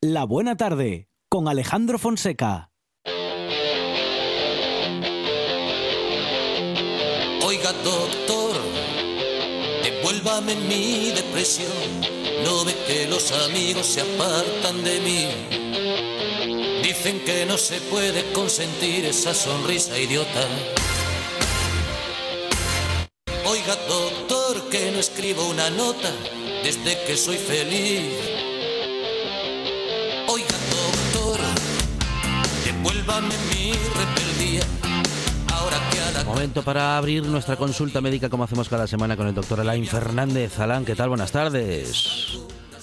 La Buena Tarde con Alejandro Fonseca. Oiga, doctor, devuélvame mi depresión. No ve que los amigos se apartan de mí. Dicen que no se puede consentir esa sonrisa idiota. Oiga, doctor, que no escribo una nota desde que soy feliz. Momento para abrir nuestra consulta médica como hacemos cada semana con el doctor Alain Fernández. Alain, ¿qué tal? Buenas tardes.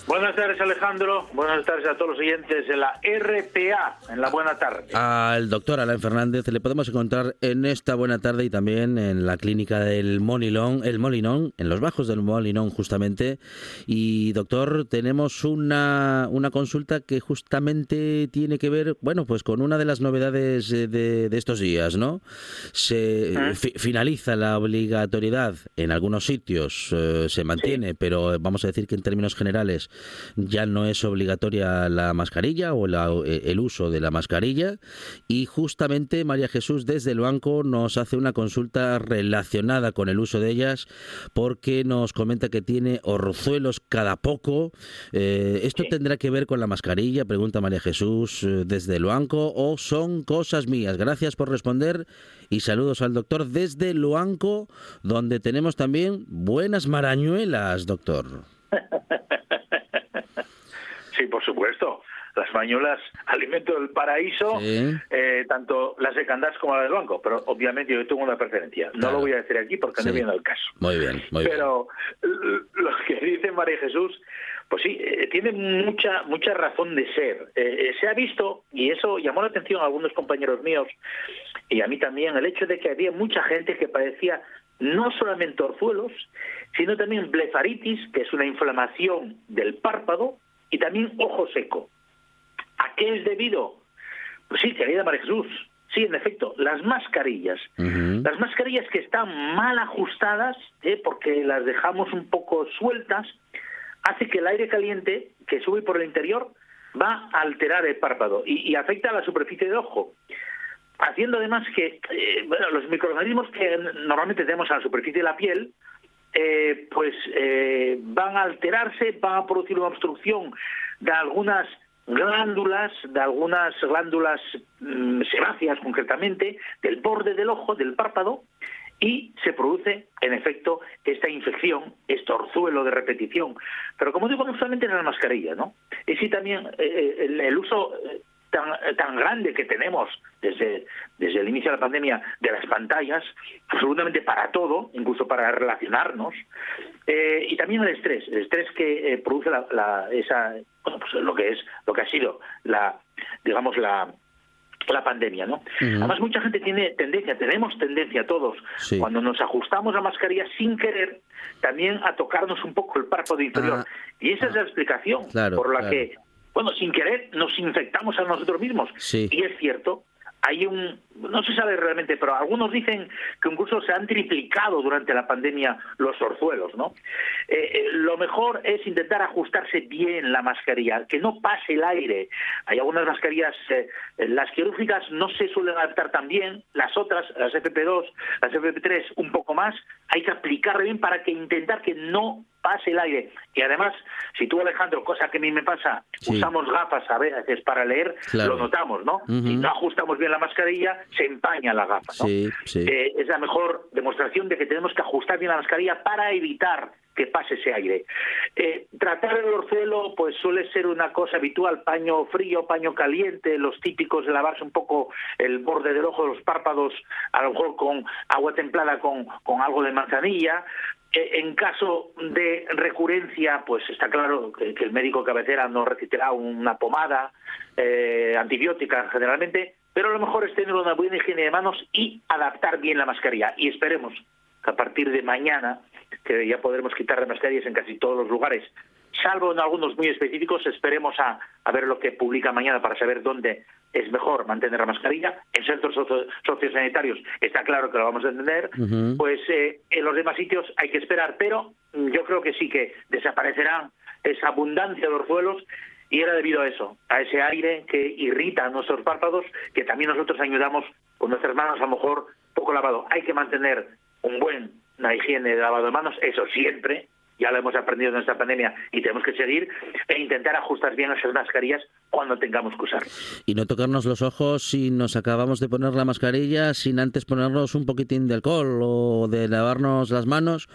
Buenas tardes, Alejandro. Buenas tardes a todos los oyentes de la RPA en la buena tarde. Al doctor Alain Fernández le podemos encontrar en esta buena tarde y también en la clínica del Molinón, el Molinón, en los bajos del Molinón justamente. Y doctor, tenemos una, una consulta que justamente tiene que ver, bueno, pues con una de las novedades eh, de, de estos días, ¿no? Se fi- finaliza la obligatoriedad en algunos sitios, eh, se mantiene, pero vamos a decir que en términos generales ya no es obligatoria la mascarilla o la- eh, el uso de la mascarilla. Y justamente María Jesús desde el banco nos hace una consulta relacionada con el uso de ellas porque nos comenta que tiene orzuelos cada poco. Eh, ¿Esto Sí. tendrá que ver con la mascarilla? Pregunta María Jesús eh, desde el banco o son cosas mías. Gracias por responder y saludos al doctor desde Luanco, donde tenemos también buenas marañuelas, doctor. Sí, por supuesto. Las mañuelas, alimento del paraíso, Sí. eh, tanto las de Candás como las del banco. Pero obviamente yo tengo una preferencia. No Claro. lo voy a decir aquí porque Sí. no viene al caso. Muy bien, muy. Pero lo que dice María Jesús, pues sí, eh, tiene mucha mucha razón de ser. Eh, eh, se ha visto, y eso llamó la atención a algunos compañeros míos, y a mí también, el hecho de que había mucha gente que padecía no solamente orzuelos, sino también blefaritis, que es una inflamación del párpado, y también ojo seco. ¿A qué es debido? Pues sí, querida María Jesús, sí, en efecto, las mascarillas. Las mascarillas que están mal ajustadas, ¿eh? porque las dejamos un poco sueltas, hace que el aire caliente que sube por el interior va a alterar el párpado y, y afecta a la superficie del ojo. Haciendo además que eh, bueno, los microorganismos que normalmente tenemos en la superficie de la piel, eh, pues eh, van a alterarse, van a producir una obstrucción de algunas glándulas, de algunas glándulas mm, sebáceas concretamente, del borde del ojo, del párpado, y se produce, en efecto, esta infección, este orzuelo de repetición. Pero como digo, no solamente en la mascarilla, ¿no? Y sí también eh, el, uso tan, tan grande que tenemos desde, desde el inicio de la pandemia de las pantallas, absolutamente para todo, incluso para relacionarnos, eh, y también el estrés, el estrés que eh, produce la, la- esa, bueno, pues lo que es, lo que ha sido la, digamos la la pandemia, ¿no? Además mucha gente tiene tendencia, tenemos tendencia todos, Sí. cuando nos ajustamos la mascarilla sin querer, también a tocarnos un poco el párpado inferior. Ah. y esa es la explicación Claro, por la claro. que bueno, sin querer nos infectamos a nosotros mismos. Sí. Y es cierto, hay un, no se sabe realmente, pero algunos dicen que incluso se han triplicado durante la pandemia los orzuelos, ¿no? Eh, eh, lo mejor es intentar ajustarse bien la mascarilla, que no pase el aire. Hay algunas mascarillas, eh, las quirúrgicas no se suelen adaptar tan bien, las otras, las FP2, las FP3, un poco más, hay que aplicar bien para que intentar que no pase el aire. Y además, si tú, Alejandro, cosa que a mí me pasa, Sí. usamos gafas a veces para leer, Claro. lo notamos, ¿no? Ujú. Si no ajustamos bien la mascarilla, se empaña la gafa, ¿no? Sí, sí. Eh, es la mejor demostración de que tenemos que ajustar bien la mascarilla para evitar que pase ese aire. Eh, tratar el orzuelo pues suele ser una cosa habitual, paño frío, paño caliente, los típicos de lavarse un poco el borde del ojo, los párpados, a lo mejor con agua templada con, con algo de manzanilla. En caso de recurrencia, pues está claro que, el médico cabecera nos recetará una pomada eh, antibiótica generalmente, pero a lo mejor es tener una buena higiene de manos y adaptar bien la mascarilla. Y esperemos que a partir de mañana, que ya podremos quitar las mascarillas en casi todos los lugares, salvo en algunos muy específicos, esperemos a, a ver lo que publica mañana para saber dónde es mejor mantener la mascarilla. En centros socio- sociosanitarios está claro que lo vamos a entender. Pues eh, en los demás sitios hay que esperar, pero yo creo que sí que desaparecerán esa abundancia de orzuelos y era debido a eso, a ese aire que irrita nuestros párpados, que también nosotros ayudamos con nuestras manos a lo mejor poco lavado. Hay que mantener un buen una higiene de lavado de manos, eso siempre, ya lo hemos aprendido en esta pandemia y tenemos que seguir e intentar ajustar bien esas mascarillas cuando tengamos que usar. Y no tocarnos los ojos si nos acabamos de poner la mascarilla sin antes ponernos un poquitín de alcohol o de lavarnos las manos,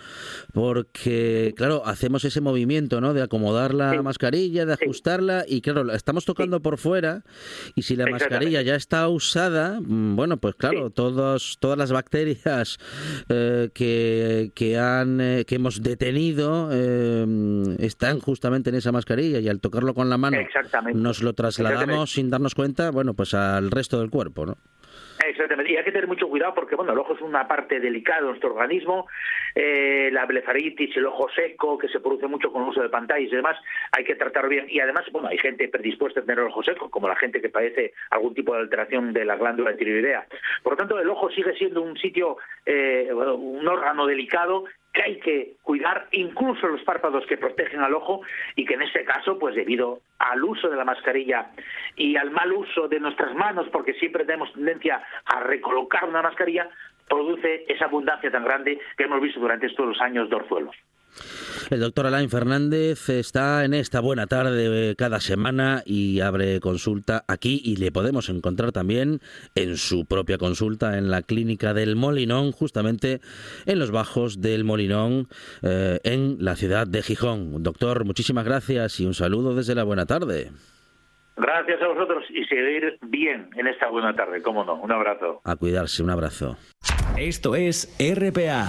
porque, claro, hacemos ese movimiento, ¿no? De acomodar la mascarilla, de ajustarla y, claro, la estamos tocando por fuera y si la mascarilla ya está usada, mm, bueno, pues claro, todos, todas las bacterias eh, que, que, han, eh, que hemos detenido eh, están justamente en esa mascarilla y al tocarlo con la mano nos lo trasladamos sin darnos cuenta, bueno, pues al resto del cuerpo, ¿no? Exactamente, y hay que tener mucho cuidado porque, bueno, el ojo es una parte delicada de nuestro organismo, eh, la blefaritis, el ojo seco, que se produce mucho con el uso de pantallas y demás, hay que tratarlo bien. Y además, bueno, hay gente predispuesta a tener el ojo seco, como la gente que padece algún tipo de alteración de la glándula tiroidea. Por lo tanto, el ojo sigue siendo un sitio, eh, un órgano delicado que hay que cuidar incluso los párpados que protegen al ojo y que en este caso, pues debido al uso de la mascarilla y al mal uso de nuestras manos, porque siempre tenemos tendencia a recolocar una mascarilla, produce esa abundancia tan grande que hemos visto durante estos años de orzuelos. El doctor Alain Fernández está en esta buena tarde cada semana y abre consulta aquí y le podemos encontrar también en su propia consulta en la clínica del Molinón, justamente en los bajos del Molinón, eh, en la ciudad de Gijón. Doctor, muchísimas gracias y un saludo desde la buena tarde. Gracias a vosotros y seguir bien en esta buena tarde, cómo no. Un abrazo. A cuidarse, un abrazo. Esto es RPA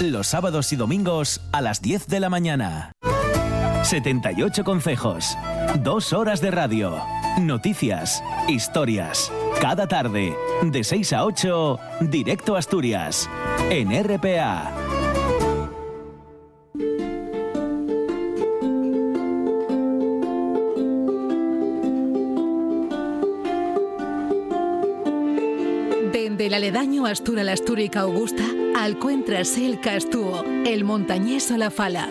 Los sábados y domingos a las 10 de la mañana. 78 consejos. Dos horas de radio. Noticias. Historias. Cada tarde. De 6 a 8. Directo a Asturias. En RPA. Desde el aledaño Astura la Astúrica Augusta Alcuentras el Castúo, el Montañés o la Fala.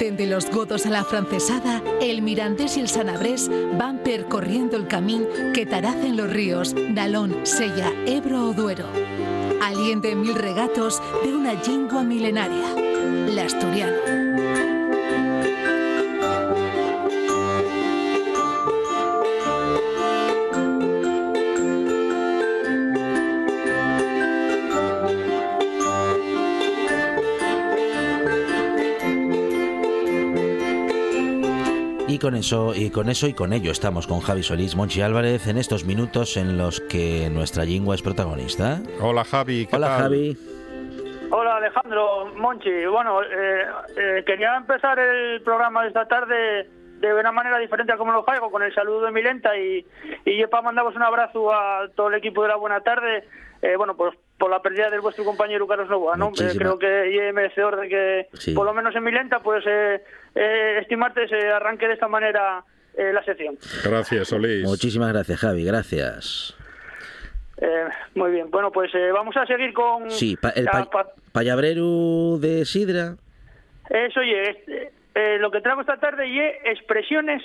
Desde los Godos a la Francesada, el Mirandés y el Sanabrés van percorriendo el camino que taracen los ríos Dalón, Sella, Ebro o Duero. Aliente mil regatos de una lengua milenaria, la asturiana. Con eso y con eso y con ello estamos con Javi Solís, Monchi Álvarez en estos minutos en los que nuestra lingua es protagonista. Hola Javi. Hola Javi. Hola Alejandro, Monchi. Bueno, eh, eh, quería empezar el programa de esta tarde de una manera diferente a como lo hago, con el saludo de Milenta y, y yo para mandaros un abrazo a todo el equipo de la Buena Tarde, eh, bueno, pues por la pérdida de vuestro compañero Carlos Novoa, ¿no? creo que es merecedor de que, por lo menos en Milenta, pues eh, eh, estimarte se arranque de esta manera eh, la sección. Gracias, Solís. Muchísimas gracias, Javi, gracias. muy bien, bueno, pues vamos a seguir con... Sí, el payabrero de Sidra. Eso, oye, lo que traigo esta tarde y expresiones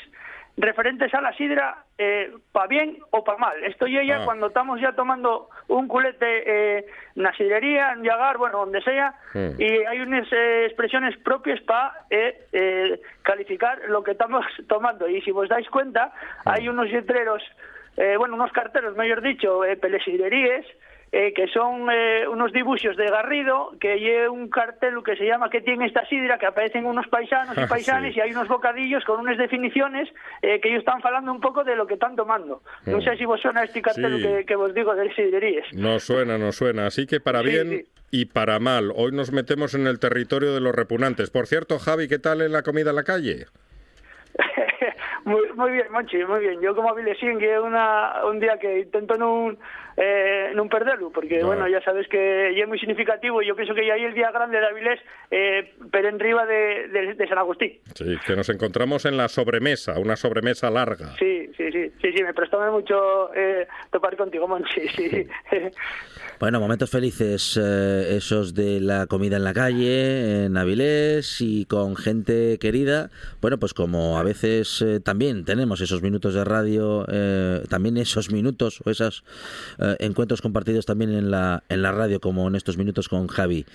referentes a la sidra eh, para bien o para mal. Esto ya ya ah. cuando estamos ya tomando un culete eh, en la sidrería, en Yagar, bueno, donde sea, y hay unas eh, expresiones propias para eh, calificar lo que estamos tomando. Y si os dais cuenta, hay unos letreros, bueno, unos carteros, mejor dicho, pelesidreríes, eh, que son eh, unos dibujos de Garrido, que hay un cartel que se llama que tiene esta sidra, que aparecen unos paisanos y paisanes y hay unos bocadillos con unas definiciones eh, que ellos están falando un poco de lo que están tomando. No sé si vos suena este cartel que, vos digo de sidrerías. No suena, no suena. Así que para bien y para mal, hoy nos metemos en el territorio de los repugnantes. Por cierto, Javi, ¿qué tal en la comida en la calle? muy, muy bien, Monchi, muy bien. Yo como Vilesín, que una, un día que intento no, eh, no perderlo, porque bueno, ya sabes que ya es muy significativo y yo pienso que ya hay el día grande de Avilés, eh, pero en riba de, de, San Agustín. Sí, que nos encontramos en la sobremesa, una sobremesa larga. Sí, sí, sí, me prestó mucho eh, topar contigo, Monchi, sí. Bueno, momentos felices eh, esos de la comida en la calle, en Avilés y con gente querida. Bueno, pues como a veces eh, también tenemos esos minutos de radio, eh, también esos minutos o esos encuentros compartidos también en la, en la radio, como en estos minutos con Javi.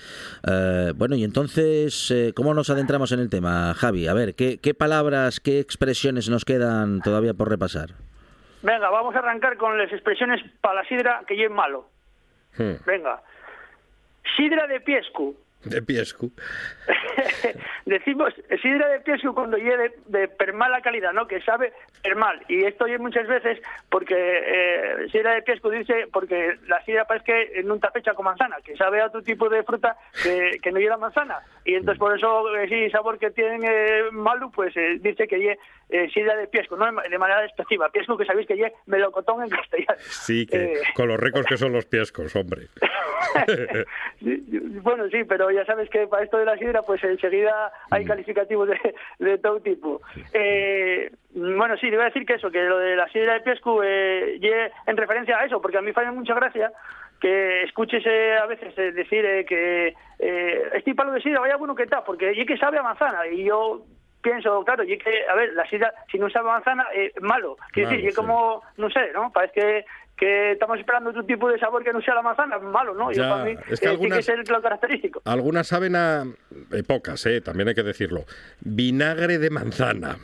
bueno, y entonces, ¿cómo nos adentramos en el tema, Javi? A ver, ¿qué, qué palabras, qué expresiones nos quedan todavía por repasar? Venga, vamos a arrancar con las expresiones para la sidra que es malo. Hmm. Venga. Sidra de Piescu. De Piescu. Decimos sidra de Piescu cuando llegue de, per mala calidad, ¿no? Que sabe per mal. Y esto oye muchas veces porque eh, sidra de Piescu dice porque la sidra parece que está fecha con manzana, que sabe a otro tipo de fruta que, que no lleva manzana. Y entonces por eso ese sabor que tiene eh, malo, pues eh, dice que lleve eh, sidra de Piescu, no de manera expresiva. Piescu que sabéis que lleve melocotón en castellano. Sí, que con los ricos que son los piescos, hombre. bueno, sí, pero ya sabes que para esto de la sidra, pues enseguida hay mm. calificativos de, todo tipo. Eh, bueno, sí, le voy a decir que eso, que lo de la sidra de Piescu eh, en referencia a eso, porque a mí me mucha gracia que escuches eh, a veces eh, decir que este palo de sidra vaya bueno que está, porque y que sabe a manzana, y yo pienso, claro, y que, a ver, la sidra, si no sabe a manzana, es malo. Quiero decir, y como, no sé, ¿no? Parece que que estamos esperando otro tipo de sabor que no sea la manzana, malo, ¿no? Ya, para mí, es que eh, algunas, tiene que ser lo característico. Algunas saben a... Eh, pocas, eh, también hay que decirlo. Vinagre de manzana.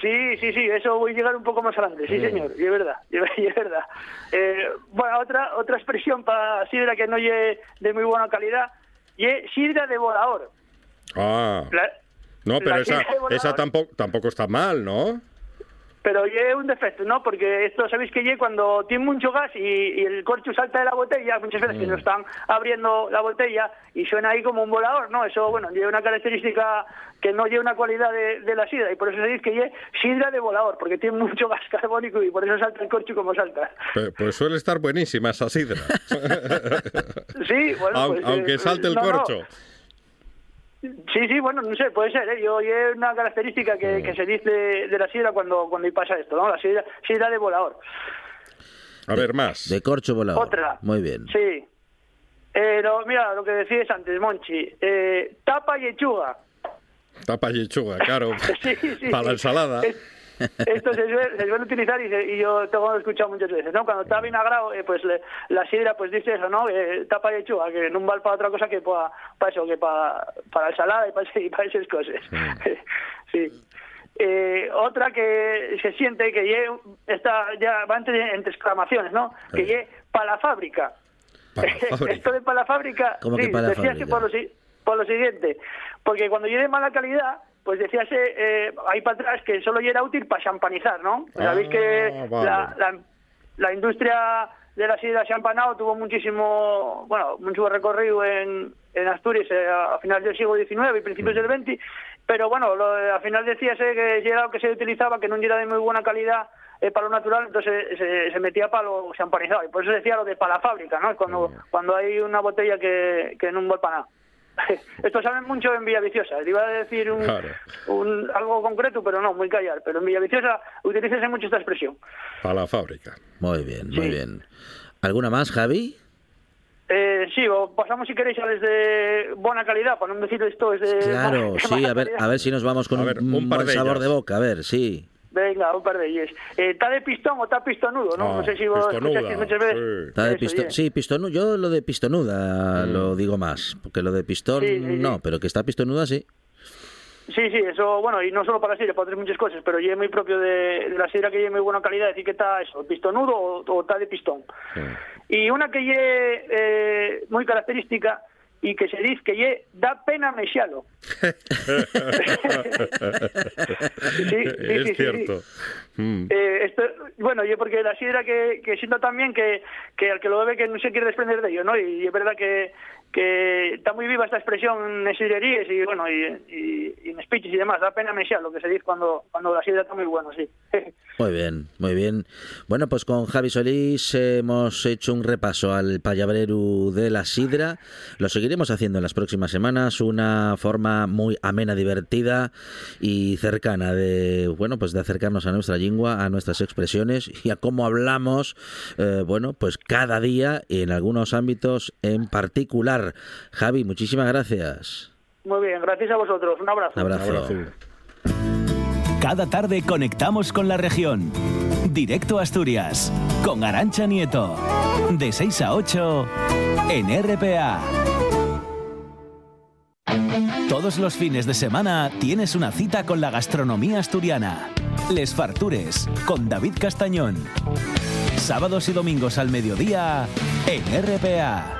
Sí, sí, sí, eso voy a llegar un poco más adelante, sí, mm. señor, y es verdad, y es verdad. Eh, bueno, otra otra expresión para sidra que no lleve de muy buena calidad, y sidra de volador. Ah, no, pero esa, esa tampoco, tampoco está mal, ¿no? Pero es un defecto, ¿no? Porque esto sabéis que cuando tiene mucho gas y, el corcho salta de la botella, muchas veces que no mm. están abriendo la botella y suena ahí como un volador, ¿no? Eso, bueno, lleva una característica que no lleva una cualidad de, la sidra y por eso se dice que es sidra de volador, porque tiene mucho gas carbónico y por eso salta el corcho como salta. Pues, suele estar buenísima esa sidra. sí, bueno, pues, aunque, eh, salte el corcho. Sí, sí, bueno, no sé, puede ser. ¿eh? Yo, es una característica que, que, se dice de la sidra cuando, cuando pasa esto, ¿no? La sidra, sidra de volador. A ver, más. De corcho volador. Otra. Muy bien. Sí. Eh, mira, lo que decías antes, Monchi. Eh, tapa y lechuga. Tapa y lechuga, claro. sí, sí, para la ensalada. Esto se suele, utilizar y, yo tengo escuchado muchas veces, ¿no? Cuando está vinagrado, eh, pues la sidra pues dice eso, ¿no? Eh, tapa de chuga, que no vale para otra cosa que para, para eso, que para, para ensalada y para, y para esas cosas. sí. Eh, otra que se siente que está ya va entre, entre exclamaciones, ¿no? Que ye para la fábrica. Esto de para la fábrica, ¿Cómo sí, que para la fábrica? Por, lo, por lo siguiente, porque cuando llegue mala calidad, pues decíase eh, ahí para atrás que solo era útil para champanizar, ¿no? Pues sabéis que ah, la, la, industria de la sidra champanado tuvo muchísimo, bueno, mucho recorrido en, en Asturias eh, a finales del siglo XIX y principios del XX, pero bueno, lo, al final decíase que era lo que se utilizaba, que no era de muy buena calidad eh, para lo natural, entonces se, metía para lo champanizado, y por eso decía lo de para la fábrica, ¿no? Cuando, cuando hay una botella que, que no para nada. Esto saben mucho en Villaviciosa. Iba a decir un, algo concreto, pero no, muy callar. Pero en Villaviciosa utilícese mucho esta expresión. A la fábrica. Muy bien, muy bien. ¿Alguna más, Javi? Eh, sí, o pasamos si queréis a desde buena calidad, para no decir esto es de Claro, sí, a ver, a ver si nos vamos con un, buen sabor de boca, a ver, sí. Venga, un par de ellos. Eh, ¿Está de pistón o está pistonudo? No, no, sé si vos escuchaste muchas veces. Sí, de pistón, sí, pistonudo. Yo lo de pistonuda mm. lo digo más, porque lo de pistón no, pero que está pistonuda sí. Sí, sí, eso, bueno, y no solo para la sidra, para otras muchas cosas, pero yo es muy propio de, la sidra que lleve muy buena calidad, decir que está eso, pistonudo o, está de pistón. Y una que lleve eh, muy característica y que se dice que lleve da pena mesialo. es cierto. Mm. Eh, esto, bueno, yo porque la sidra que, que siento también que, que al que lo bebe que no se quiere desprender de ello, ¿no? Y, es verdad que, que está muy viva esta expresión en y bueno y, y, en speeches y demás. Da pena mesiar lo que se dice cuando cuando la sidra está muy bueno sí. Muy bien muy bien. Bueno pues con Javi Solís hemos hecho un repaso al payabreru de la sidra. Lo seguiremos haciendo en las próximas semanas una forma muy amena divertida y cercana de bueno pues de acercarnos a nuestra lengua a nuestras expresiones y a cómo hablamos eh, bueno pues cada día y en algunos ámbitos en particular Javi, muchísimas gracias. Muy bien, gracias a vosotros. Un abrazo. Un abrazo. Cada tarde conectamos con la región. Directo a Asturias, con Arancha Nieto. De 6 a 8 en RPA. Todos los fines de semana tienes una cita con la gastronomía asturiana. Les Fartures, con David Castañón. Sábados y domingos al mediodía en RPA.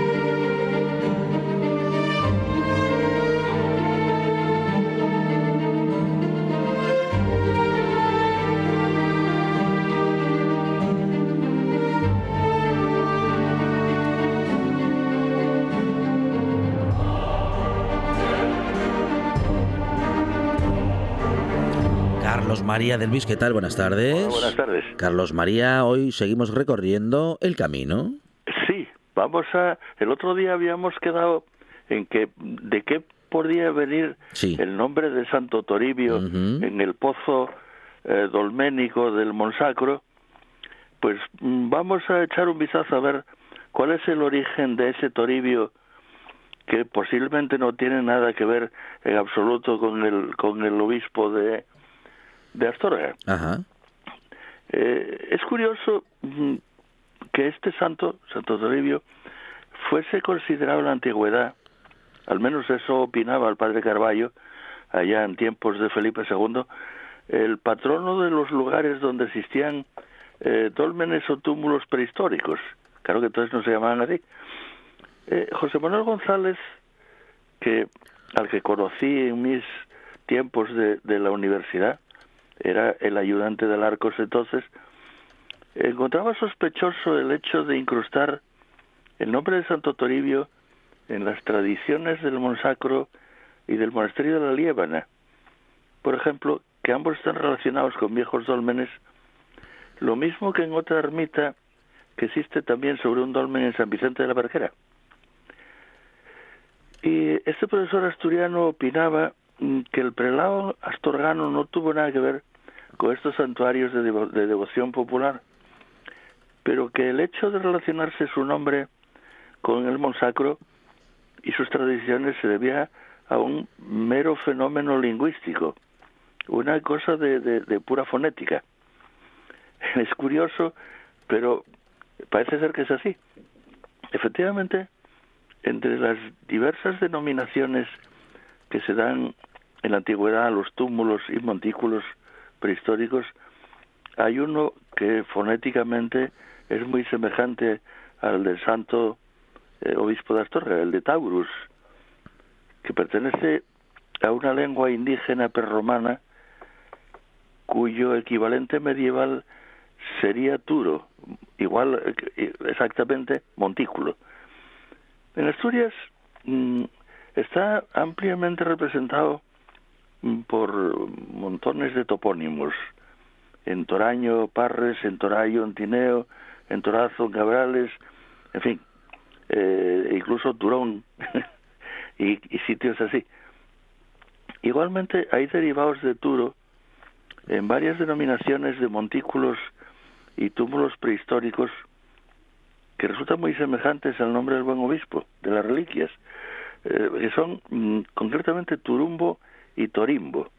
María del Luis, ¿qué tal? Buenas tardes. buenas tardes. Carlos María, hoy seguimos recorriendo el camino. Sí, vamos a... El otro día habíamos quedado en que de qué podría venir el nombre de Santo Toribio en el pozo eh, dolménico del Monsacro. Pues mm, vamos a echar un vistazo a ver cuál es el origen de ese Toribio que posiblemente no tiene nada que ver en absoluto con el con el obispo de de Astorga. Eh, es curioso mm, que este santo, Santo Toribio, fuese considerado en la antigüedad, al menos eso opinaba el padre Carballo, allá en tiempos de Felipe II, el patrono de los lugares donde existían eh, dólmenes o túmulos prehistóricos. Claro que entonces no se llamaban así. Eh, José Manuel González, que al que conocí en mis tiempos de la universidad, era el ayudante del Arcos entonces, encontraba sospechoso el hecho de incrustar el nombre de Santo Toribio en las tradiciones del Monsacro y del monasterio de la Liébana. Por ejemplo, que ambos están relacionados con viejos dólmenes, lo mismo que en otra ermita que existe también sobre un dolmen en San Vicente de la Barquera. Y este profesor asturiano opinaba que el prelado astorgano no tuvo nada que ver con estos santuarios de, devoción popular, pero que el hecho de relacionarse su nombre con el Monsacro y sus tradiciones se debía a un mero fenómeno lingüístico, una cosa de, de, pura fonética. Es curioso, pero parece ser que es así. Efectivamente, entre las diversas denominaciones que se dan en la antigüedad a los túmulos y montículos prehistóricos, hay uno que fonéticamente es muy semejante al del santo eh, obispo de Astorga, el de Taurus, que pertenece a una lengua indígena perromana cuyo equivalente medieval sería Turo, igual eh, exactamente montículo. En Asturias mm, está ampliamente representado por montones de topónimos. en Toraño, Parres, en Torayo, en Tineo, en Torazo, en Cabrales, en fin, eh, incluso Turón y, sitios así. Igualmente hay derivados de Turo en varias denominaciones de montículos y túmulos prehistóricos que resultan muy semejantes al nombre del buen obispo, de las reliquias, eh, que son mm, concretamente Turumbo y Torimbo,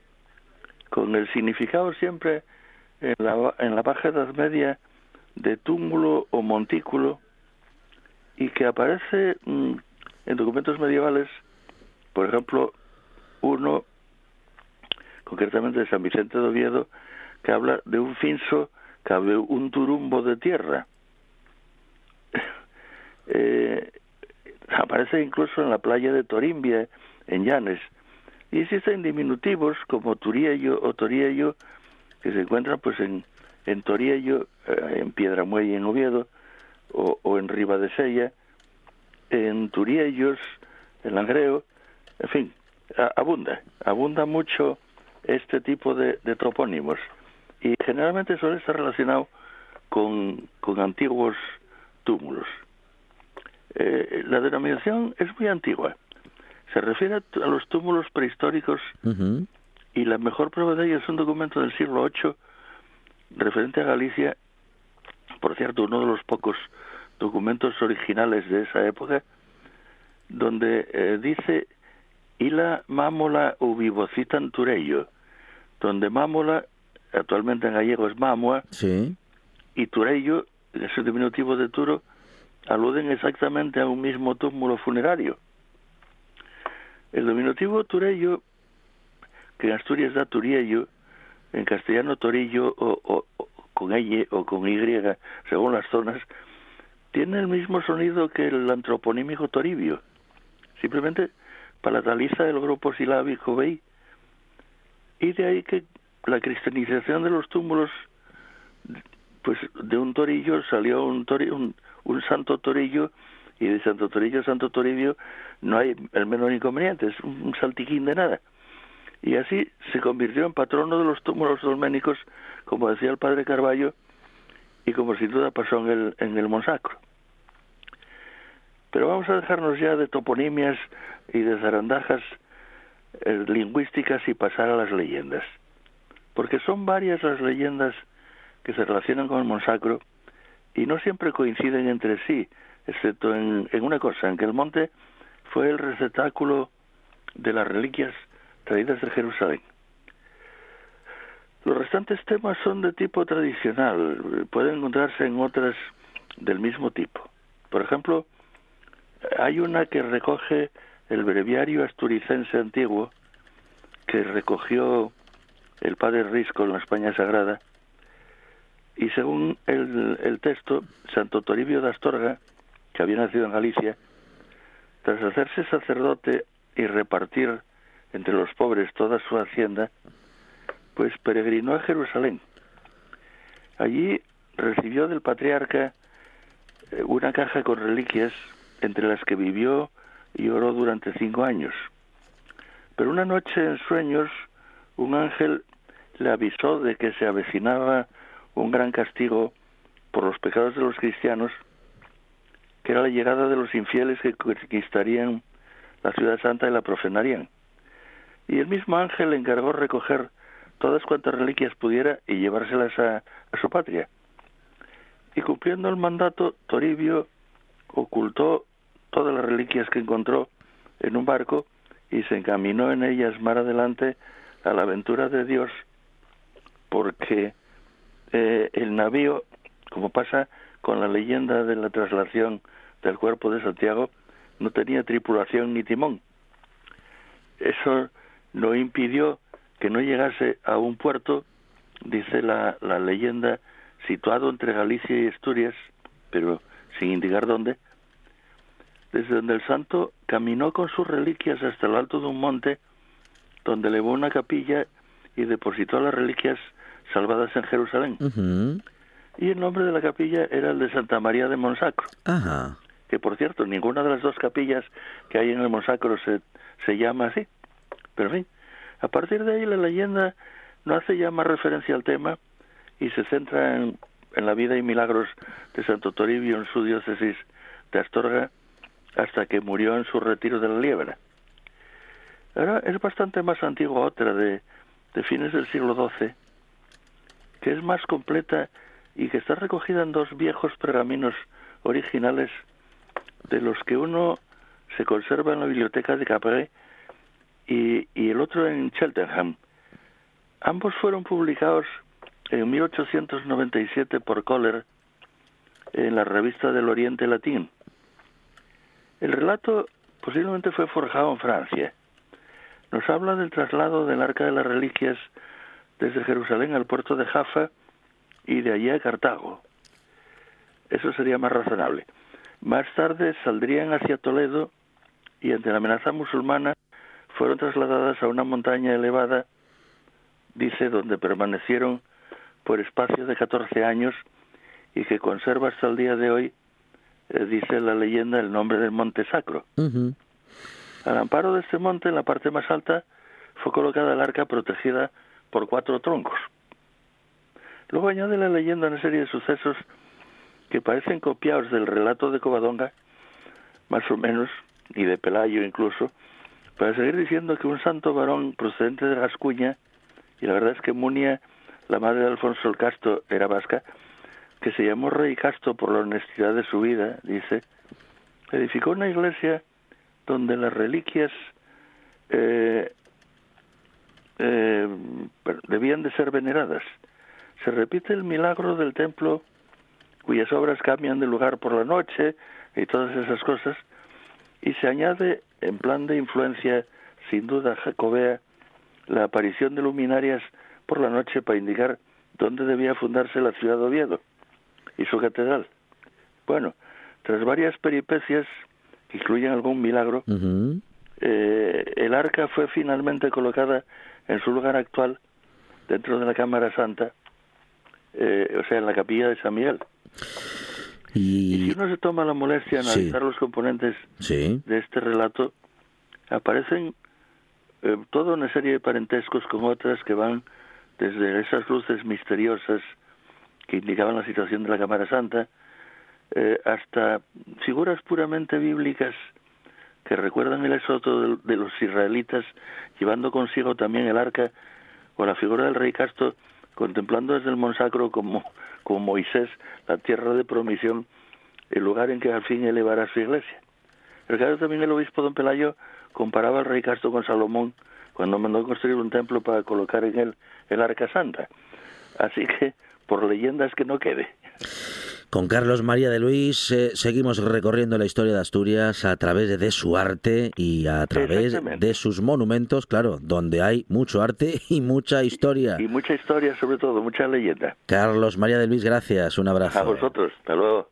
con el significado siempre en la, en la Baja Edad Media de túmulo o montículo y que aparece mm, en documentos medievales, por ejemplo, uno concretamente de San Vicente de Oviedo, que habla de un finso, que habla un turumbo de tierra. Eh, aparece incluso en la playa de Torimbia, en Llanes, y existen diminutivos como Turiello o Toriello, que se encuentran pues en, en Toriello, eh, en Piedramuelle, en Oviedo, o, en Sella, en Turiellos, en Langreo, en fin, abunda, abunda mucho este tipo de, topónimos y generalmente suele estar relacionado con, con antiguos túmulos. Eh, la denominación es muy antigua. Se refiere a los túmulos prehistóricos y la mejor prueba de ello es un documento del siglo VIII referente a Galicia, por cierto, uno de los pocos documentos originales de esa época, donde eh, dice Ila Mámola ubivocitan Turello, donde Mámola, actualmente en gallego es Mamua, sí. y Turello, ese diminutivo de Turo, aluden exactamente a un mismo túmulo funerario. El diminutivo Turello, que en Asturias da Turiello, en castellano Torillo o, con L o con Y, según las zonas, tiene el mismo sonido que el antroponímico Toribio. Simplemente palataliza el grupo silábico BEI. Y de ahí que la cristianización de los túmulos, pues de un torillo salió un, un, santo torillo y de Santo Torillo Santo Toribio no hay el menor inconveniente, es un saltiquín de nada. Y así se convirtió en patrono de los túmulos dolménicos, como decía el padre Carballo, y como sin duda pasó en el, en el Monsacro. Pero vamos a dejarnos ya de toponimias y de zarandajas eh, lingüísticas y pasar a las leyendas. Porque son varias las leyendas que se relacionan con el Monsacro y no siempre coinciden entre sí, excepto en, en una cosa, en que el monte fue el receptáculo de las reliquias traídas de Jerusalén. Los restantes temas son de tipo tradicional, pueden encontrarse en otras del mismo tipo. Por ejemplo, hay una que recoge el breviario asturicense antiguo que recogió el padre Risco en la España Sagrada y según el, el texto, Santo Toribio de Astorga, que había nacido en Galicia, tras hacerse sacerdote y repartir entre los pobres toda su hacienda, pues peregrinó a Jerusalén. Allí recibió del patriarca eh, una caja con reliquias entre las que vivió y oró durante cinco años. Pero una noche en sueños, un ángel le avisó de que se avecinaba un gran castigo por los pecados de los cristianos, que era la llegada de los infieles que conquistarían la ciudad santa y la profanarían. Y el mismo ángel le encargó recoger todas cuantas reliquias pudiera y llevárselas a, su patria. Y cumpliendo el mandato, Toribio ocultó todas las reliquias que encontró en un barco y se encaminó en ellas más adelante a la aventura de Dios, porque eh, el navío, como pasa con la leyenda de la traslación del cuerpo de Santiago, no tenía tripulación ni timón. Eso no impidió que no llegase a un puerto, dice la, leyenda, situado entre Galicia y Asturias, pero sin indicar dónde, desde donde el santo caminó con sus reliquias hasta el alto de un monte, donde elevó una capilla y depositó las reliquias salvadas en Jerusalén. Y el nombre de la capilla era el de Santa María de Monsacro. Que por cierto, ninguna de las dos capillas que hay en el Monsacro se, se llama así. Pero en fin, a partir de ahí la leyenda no hace ya más referencia al tema y se centra en, en la vida y milagros de Santo Toribio en su diócesis de Astorga hasta que murió en su retiro de la Liebra. Ahora es bastante más antigua otra de, de fines del siglo XII, que es más completa y que está recogida en dos viejos pergaminos originales de los que uno se conserva en la biblioteca de Capri y, y el otro en Cheltenham. Ambos fueron publicados en 1897 por Kohler en la revista del Oriente Latín. El relato posiblemente fue forjado en Francia. Nos habla del traslado del Arca de las Reliquias desde Jerusalén al puerto de Jaffa y de allí a Cartago. Eso sería más razonable. Más tarde saldrían hacia Toledo y ante la amenaza musulmana fueron trasladadas a una montaña elevada, dice, donde permanecieron por espacio de 14 años y que conserva hasta el día de hoy, eh, dice la leyenda, el nombre del Monte Sacro. Al amparo de este monte, en la parte más alta, fue colocada el arca protegida por cuatro troncos. Luego añade la leyenda una serie de sucesos que parecen copiados del relato de Covadonga, más o menos, y de Pelayo incluso, para seguir diciendo que un santo varón procedente de Gascuña, y la verdad es que Munia, la madre de Alfonso el Casto, era vasca, que se llamó Rey Casto por la honestidad de su vida, dice, edificó una iglesia donde las reliquias eh, eh, debían de ser veneradas. Se repite el milagro del templo cuyas obras cambian de lugar por la noche y todas esas cosas, y se añade en plan de influencia, sin duda jacobea, la aparición de luminarias por la noche para indicar dónde debía fundarse la ciudad de Oviedo y su catedral. Bueno, tras varias peripecias que incluyen algún milagro, eh, el arca fue finalmente colocada en su lugar actual dentro de la Cámara Santa, eh, o sea, en la capilla de San Miguel. Y... si uno se toma la molestia de analizar los componentes de este relato, aparecen eh, toda una serie de parentescos con otras que van desde esas luces misteriosas que indicaban la situación de la Cámara Santa, eh, hasta figuras puramente bíblicas que recuerdan el éxodo de, los israelitas, llevando consigo también el arca o la figura del rey Casto, contemplando desde el Monsacro como, como Moisés la tierra de promisión, el lugar en que al fin elevará su iglesia. Claro, también el obispo don Pelayo comparaba al rey Casto con Salomón cuando mandó construir un templo para colocar en él el arca santa. Así que, por leyendas que no quede. Con Carlos María de Luis eh, seguimos recorriendo la historia de Asturias a través de su arte y a través de sus monumentos, claro, donde hay mucho arte y mucha historia. Y, mucha historia, sobre todo, mucha leyenda. Carlos María de Luis, gracias, un abrazo. A vosotros, hasta luego.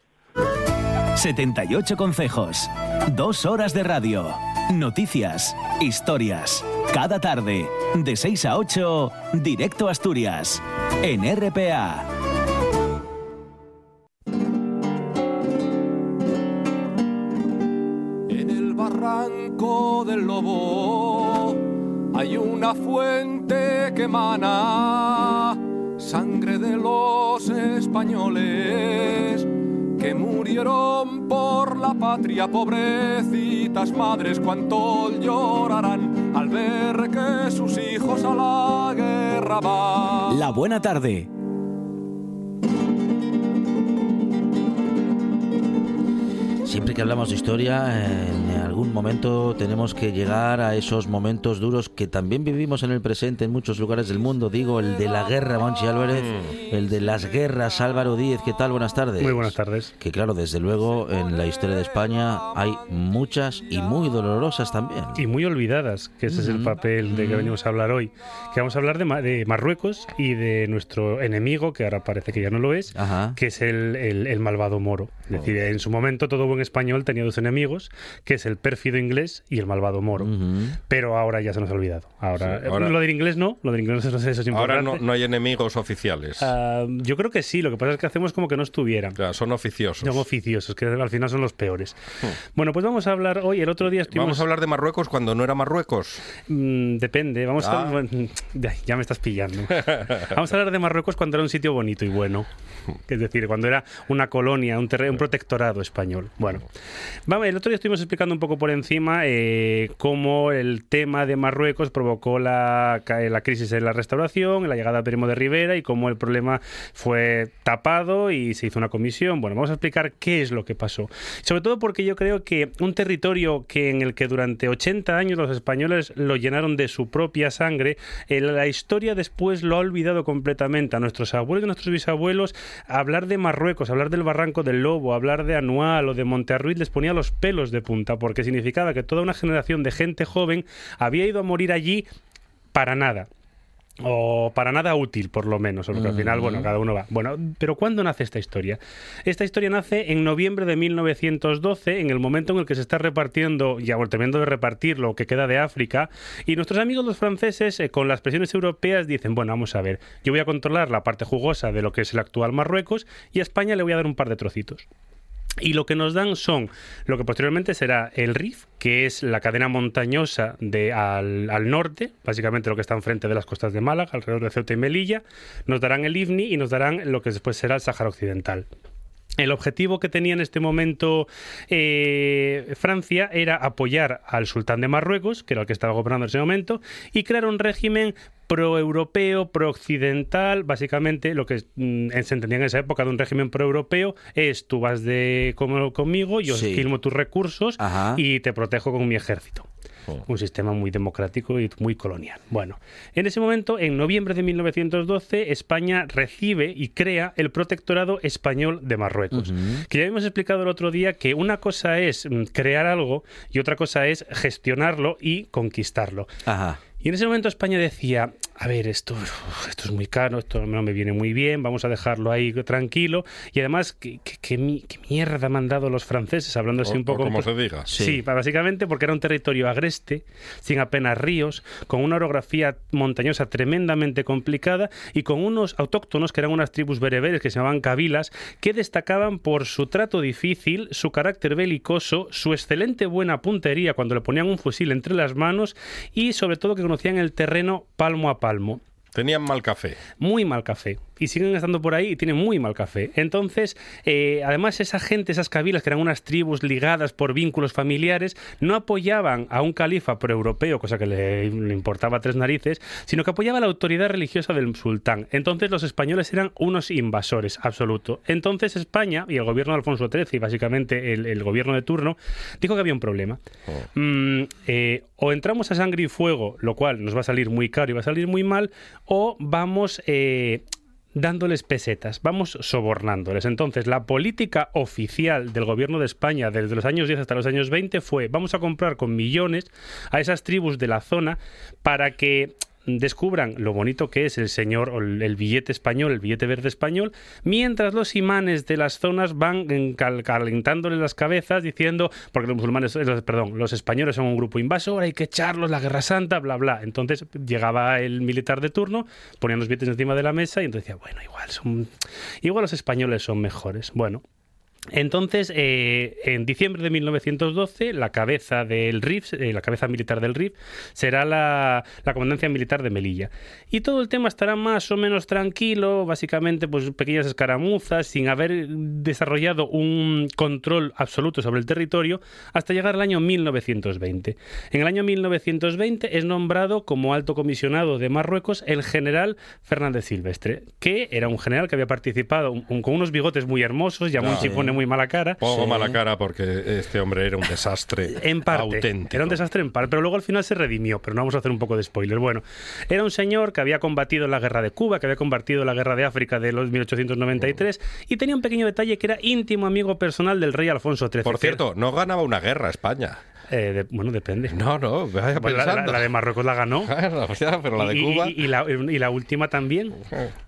78 consejos, dos horas de radio, noticias, historias. Cada tarde, de 6 a 8, directo a Asturias, en RPA. Del lobo hay una fuente que emana sangre de los españoles que murieron por la patria, pobrecitas madres, cuánto llorarán al ver que sus hijos a la guerra van. La buena tarde Siempre que hablamos de historia, en algún momento tenemos que llegar a esos momentos duros que también vivimos en el presente en muchos lugares del mundo. Digo, el de la guerra, Monchi Álvarez, mm. el de las guerras, Álvaro Díez. ¿Qué tal? Buenas tardes. Muy buenas tardes. Que claro, desde luego, en la historia de España hay muchas y muy dolorosas también. Y muy olvidadas, que ese es el papel de que venimos a hablar hoy. Que vamos a hablar de, Marruecos y de nuestro enemigo, que ahora parece que ya no lo es, que es el, el malvado moro. Es decir, en su momento todo buen español tenía dos enemigos, que es el pérfido inglés y el malvado moro. Pero ahora ya se nos ha olvidado. Ahora, Sí, ahora- lo del inglés no, lo del inglés eso, eso es importante. Ahora no, no hay enemigos oficiales. Ah, yo creo que sí, lo que pasa es que hacemos como que no estuvieran. Son oficiosos. Son oficiosos, que al final son los peores. Bueno, pues vamos a hablar hoy, el otro día estuvimos... Vamos a hablar de Marruecos cuando no era Marruecos. Mm, depende, vamos Ah. a... bueno, ya, me estás pillando. Vamos a hablar de Marruecos cuando era un sitio bonito y bueno. Es decir, cuando era una colonia, un, terre- un protectorado español. Bueno, vamos, el otro día estuvimos explicando un poco por encima eh, cómo el tema de Marruecos provocó la, la crisis en la restauración, la llegada de Primo de Rivera y cómo el problema fue tapado y se hizo una comisión. Bueno, vamos a explicar qué es lo que pasó. Sobre todo porque yo creo que un territorio que en el que durante 80 años los españoles lo llenaron de su propia sangre, la historia después lo ha olvidado completamente. A nuestros abuelos y a nuestros bisabuelos, hablar de Marruecos, hablar del Barranco del Lobo, hablar de Anual o de Montearruiz les ponía los pelos de punta, porque significaba que toda una generación de gente joven había ido a morir allí para nada. O para nada útil, por lo menos, porque al final, bueno, cada uno va. Bueno, pero ¿cuándo nace esta historia? Esta historia nace en noviembre de 1912, en el momento en el que se está repartiendo, ya terminando de repartir lo que queda de África, y nuestros amigos los franceses, eh, con las presiones europeas, dicen, bueno, vamos a ver, yo voy a controlar la parte jugosa de lo que es el actual Marruecos, y a España le voy a dar un par de trocitos. Y lo que nos dan son lo que posteriormente será el Rif, que es la cadena montañosa de al, al norte, básicamente lo que está enfrente de las costas de Málaga, alrededor de Ceuta y Melilla. Nos darán el Ifni y nos darán lo que después será el Sáhara Occidental. El objetivo que tenía en este momento eh, Francia era apoyar al sultán de Marruecos, que era el que estaba gobernando en ese momento, y crear un régimen pro-europeo, pro-occidental. Básicamente, lo que mm, se entendía en esa época de un régimen pro-europeo es tú vas de como- conmigo, yo Sí. filmo tus recursos Ajá. y te protejo con mi ejército. Un sistema muy democrático y muy colonial. Bueno, en ese momento, en noviembre de 1912, España recibe y crea el Protectorado Español de Marruecos. Que ya habíamos explicado el otro día que una cosa es mm, crear algo y otra cosa es gestionarlo y conquistarlo. Ajá. Y en ese momento España decía, a ver, esto, esto es muy caro, esto no me viene muy bien, vamos a dejarlo ahí tranquilo. Y además, ¿qué, qué- qué mi- qué mierda me han dado los franceses? Hablando así O- un poco... como se diga. Sí. Sí. básicamente porque era un territorio agreste, sin apenas ríos, con una orografía montañosa tremendamente complicada y con unos autóctonos que eran unas tribus bereberes que se llamaban cabilas, que destacaban por su trato difícil, su carácter belicoso, su excelente buena puntería cuando le ponían un fusil entre las manos y sobre todo que conocían el terreno palmo a palmo. Tenían mal café. Muy mal café. Y siguen estando por ahí y tienen muy mal café. Entonces, eh, además, esa gente, esas cabilas, que eran unas tribus ligadas por vínculos familiares, no apoyaban a un califa pro-europeo, cosa que le, le importaba tres narices, sino que apoyaba la autoridad religiosa del sultán. Entonces, los españoles eran unos invasores, absoluto. Entonces, España y el gobierno de Alfonso XIII, y básicamente el, el gobierno de turno, dijo que había un problema. Mm, eh, o entramos a sangre y fuego, lo cual nos va a salir muy caro y va a salir muy mal, o vamos eh, dándoles pesetas, vamos sobornándoles. Entonces, la política oficial del gobierno de España desde los años 10 hasta los años 20 fue vamos a comprar con millones a esas tribus de la zona para que descubran lo bonito que es el señor el, billete español, el billete verde español, mientras los imanes de las zonas van en cal- calentándoles las cabezas diciendo, porque los musulmanes, eh, perdón, los españoles son un grupo invasor, hay que echarlos, la guerra santa, bla, bla. Entonces llegaba el militar de turno, ponían los billetes encima de la mesa y entonces decía, bueno, igual son, igual los españoles son mejores. Bueno, entonces, eh, en diciembre de 1912, la cabeza del RIF, eh, la cabeza militar del RIF, será la, la comandancia militar de Melilla. Y todo el tema estará más o menos tranquilo, básicamente, pues pequeñas escaramuzas, sin haber desarrollado un control absoluto sobre el territorio, hasta llegar al año 1920. En el año 1920 es nombrado como alto comisionado de Marruecos el general Fernández Silvestre, que era un general que había participado un- un- con unos bigotes muy hermosos, ya muy Claro. Muy mala cara. Pongo mala cara porque este hombre era un desastre En parte. auténtico. Era un desastre en parte, pero luego al final se redimió, pero no vamos a hacer un poco de spoiler. Bueno, era un señor que había combatido en la guerra de Cuba, que había combatido en la guerra de África de los 1893 y tenía un pequeño detalle que era íntimo amigo personal del rey Alfonso XIII. Por cierto, no ganaba una guerra España. Eh, de- bueno, depende. No, no, vaya la, de Marruecos la ganó. Claro, o sea, pero la de Y- Cuba... Y, y la, y la última también.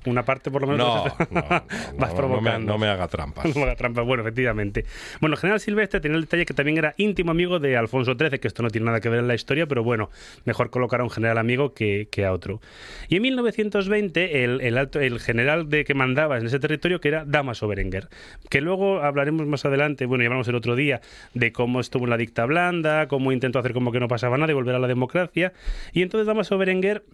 Una parte por lo menos. No, no, no, no me- provocando. no me haga trampas. No me haga trampas, bueno, efectivamente. Bueno, el general Silvestre tenía el detalle que también era íntimo amigo de Alfonso XIII, que esto no tiene nada que ver en la historia, pero bueno, mejor colocar a un general amigo que, que a otro. Y en 1920, el, el alto, el general de que mandaba en ese territorio, que era Damaso Berenguer, que luego hablaremos más adelante, bueno, ya hablamos el otro día, de cómo estuvo en la dicta blanda, cómo intentó hacer como que no pasaba nada y volver a la democracia. Y entonces Damaso Berenguer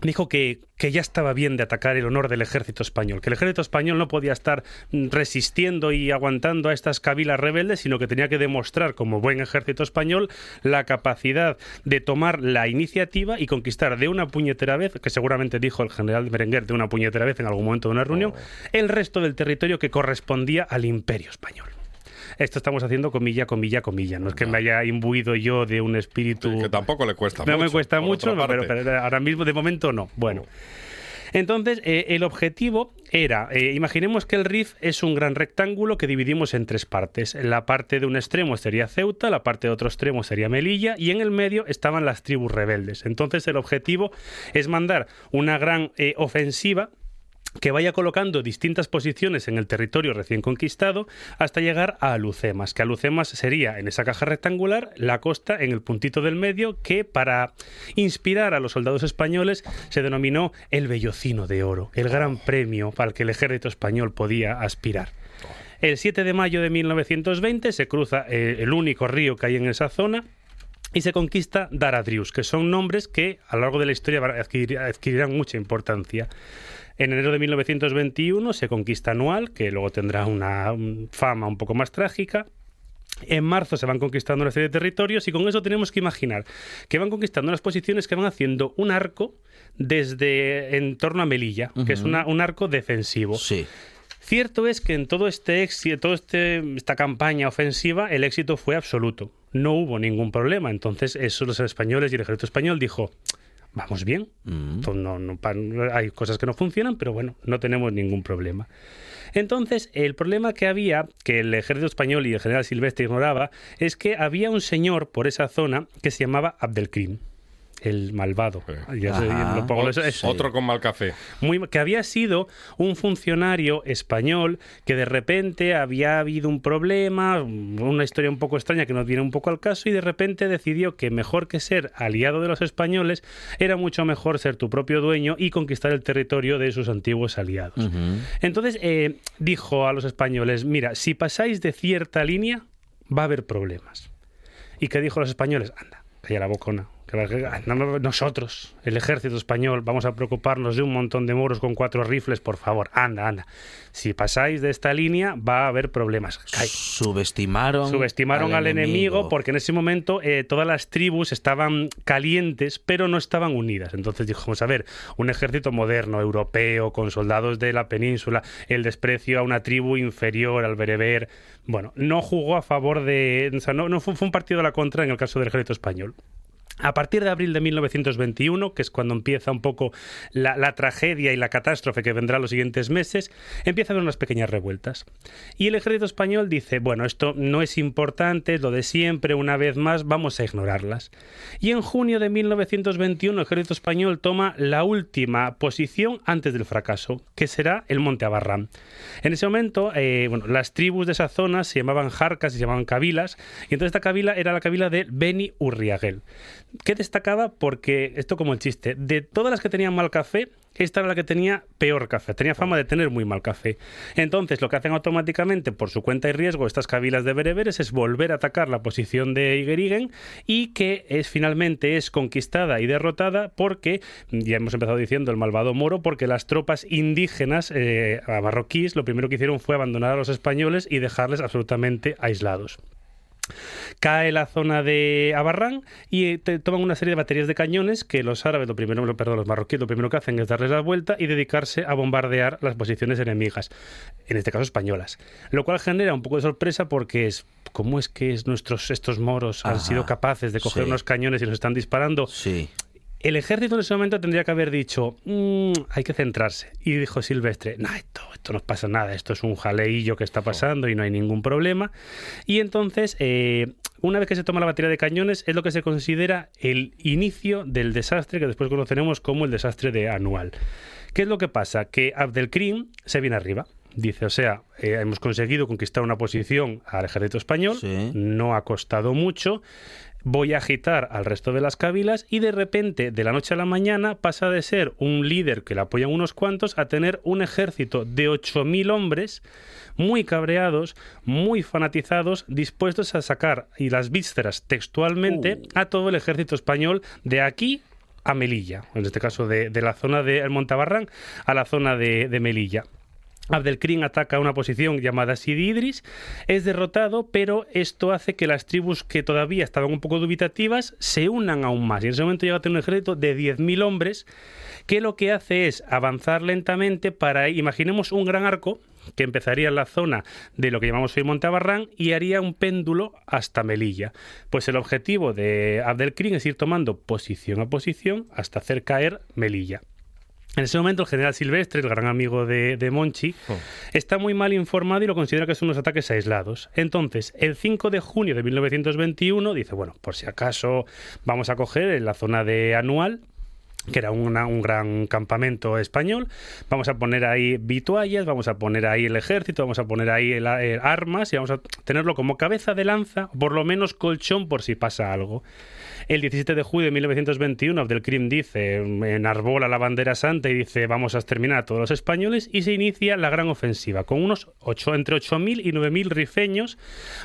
dijo que, que ya estaba bien de atacar el honor del ejército español, que el ejército español no podía estar resistiendo y aguantando a estas cabilas rebeldes, sino que tenía que demostrar como buen ejército español la capacidad de tomar la iniciativa y conquistar de una puñetera vez, que seguramente dijo el general Berenguer de una puñetera vez en algún momento de una reunión, el resto del territorio que correspondía al imperio español. Esto estamos haciendo comilla, comilla, comilla. No es que me haya imbuido yo de un espíritu... Que tampoco le cuesta No mucho. me cuesta mucho, pero ahora mismo, de momento, no. Bueno. Entonces, eh, el objetivo era, eh, imaginemos que el RIF es un gran rectángulo que dividimos en tres partes. La parte de un extremo sería Ceuta, la parte de otro extremo sería Melilla y en el medio estaban las tribus rebeldes. Entonces, el objetivo es mandar una gran eh, ofensiva que vaya colocando distintas posiciones en el territorio recién conquistado hasta llegar a Alucemas, que Alucemas sería en esa caja rectangular la costa en el puntito del medio que para inspirar a los soldados españoles se denominó el Bellocino de Oro, el gran premio al que el ejército español podía aspirar. El 7 de mayo de 1920 se cruza eh, el único río que hay en esa zona, y se conquista Daradrius, que son nombres que a lo largo de la historia adquirir- adquirirán mucha importancia. En enero de 1921 se conquista Anual, que luego tendrá una fama un poco más trágica. En marzo se van conquistando una serie de territorios y con eso tenemos que imaginar que van conquistando unas posiciones que van haciendo un arco desde en torno a Melilla, que es una- un arco defensivo. Sí. Cierto es que en todo este éxito, todo este, esta campaña ofensiva, el éxito fue absoluto. No hubo ningún problema. Entonces, eso los españoles y el ejército español dijo, vamos bien. Entonces, no- no hay cosas que no funcionan, pero bueno, no tenemos ningún problema. Entonces, el problema que había, que el ejército español y el general Silvestre ignoraba, es que había un señor por esa zona que se llamaba Abdelkrim, el malvado. Ya sé, Ajá. lo pongo- eso- eso- Otro con mal café. muy, que había sido un funcionario español que de repente había habido un problema, una historia un poco extraña que nos viene un poco al caso y de repente decidió que mejor que ser aliado de los españoles era mucho mejor ser tu propio dueño y conquistar el territorio de sus antiguos aliados. Entonces eh, dijo a los españoles, mira, si pasáis de cierta línea va a haber problemas. ¿Y qué dijo a los españoles? Anda, calla la bocona. Nosotros, el ejército español, vamos a preocuparnos de un montón de moros con cuatro rifles, por favor. Anda, anda. Si pasáis de esta línea, va a haber problemas. Subestimaron, Subestimaron al, enemigo. porque en ese momento eh, todas las tribus estaban calientes, pero no estaban unidas. Entonces dijimos, a ver, un ejército moderno, europeo, con soldados de la península, el desprecio a una tribu inferior, al bereber. Bueno, no jugó a favor de. O sea, no, no fue, fue un partido a la contra en el caso del ejército español. A partir de abril de 1921, que es cuando empieza un poco la, tragedia y la catástrofe que vendrá los siguientes meses, empieza a haber unas pequeñas revueltas. Y el ejército español dice, bueno, esto no es importante, lo de siempre, una vez más, vamos a ignorarlas. Y en junio de 1921 el ejército español toma la última posición antes del fracaso, que será el Monte Abarrán. En ese momento, eh, bueno, las tribus de esa zona se llamaban jarcas y se llamaban cabilas, y entonces esta cabila era la cabila de Beni Urriagel. ¿Qué destacaba? Porque, esto como el chiste, de todas las que tenían mal café, esta era la que tenía peor café, tenía fama de tener muy mal café. Entonces, lo que hacen automáticamente, por su cuenta y riesgo, estas cabilas de bereberes es volver a atacar la posición de Igerigen y que es finalmente es conquistada y derrotada porque, ya hemos empezado diciendo el malvado moro, porque las tropas indígenas eh, marroquíes lo primero que hicieron fue abandonar a los españoles y dejarles absolutamente aislados cae la zona de Abarrán y eh, te toman una serie de baterías de cañones que los árabes, lo primero, perdón, los marroquíes lo primero que hacen es darles la vuelta y dedicarse a bombardear las posiciones enemigas, en este caso españolas. Lo cual genera un poco de sorpresa porque es ¿cómo es que es nuestros estos moros han sido capaces de coger sí. unos cañones y los están disparando? Sí. El ejército en ese momento tendría que haber dicho, "Mm, hay que centrarse. Y dijo Silvestre, no, esto, esto no pasa nada, esto es un jaleillo que está pasando y no hay ningún problema. Y entonces, eh, una vez que se toma la batería de cañones, es lo que se considera el inicio del desastre que después conoceremos como el desastre de Anual. ¿Qué es lo que pasa? Que Abdelkrim se viene arriba. Dice, o sea, eh, hemos conseguido conquistar una posición al ejército español, no ha costado mucho, voy a agitar al resto de las cabilas y de repente, de la noche a la mañana, pasa de ser un líder que le apoyan unos cuantos a tener un ejército de 8.000 hombres muy cabreados, muy fanatizados, dispuestos a sacar y las vísceras textualmente a todo el ejército español de aquí a Melilla, en este caso de, de la zona de Montabarrán a la zona de, de Melilla. Abdelkrim ataca una posición llamada Sidi Idris, es derrotado, pero esto hace que las tribus que todavía estaban un poco dubitativas se unan aún más. Y en ese momento llega a tener un ejército de 10.000 hombres que lo que hace es avanzar lentamente para, imaginemos un gran arco que empezaría en la zona de lo que llamamos hoy Montabarrán y haría un péndulo hasta Melilla. Pues el objetivo de Abdelkrim es ir tomando posición a posición hasta hacer caer Melilla. En ese momento el general Silvestre, el gran amigo de, de Monchi, está muy mal informado y lo considera que son unos ataques aislados. Entonces, el 5 de junio de 1921 dice, bueno, por si acaso vamos a coger en la zona de Anual, que era una- un gran campamento español. Vamos a poner ahí vituallas, vamos a poner ahí el ejército, vamos a poner ahí el- el armas y vamos a tenerlo como cabeza de lanza, por lo menos colchón por si pasa algo. El 17 de julio de 1921, Abdelkrim dice, enarbola la bandera santa y dice, vamos a exterminar a todos los españoles, y se inicia la gran ofensiva, con unos ocho, entre 8.000 y 9.000 rifeños,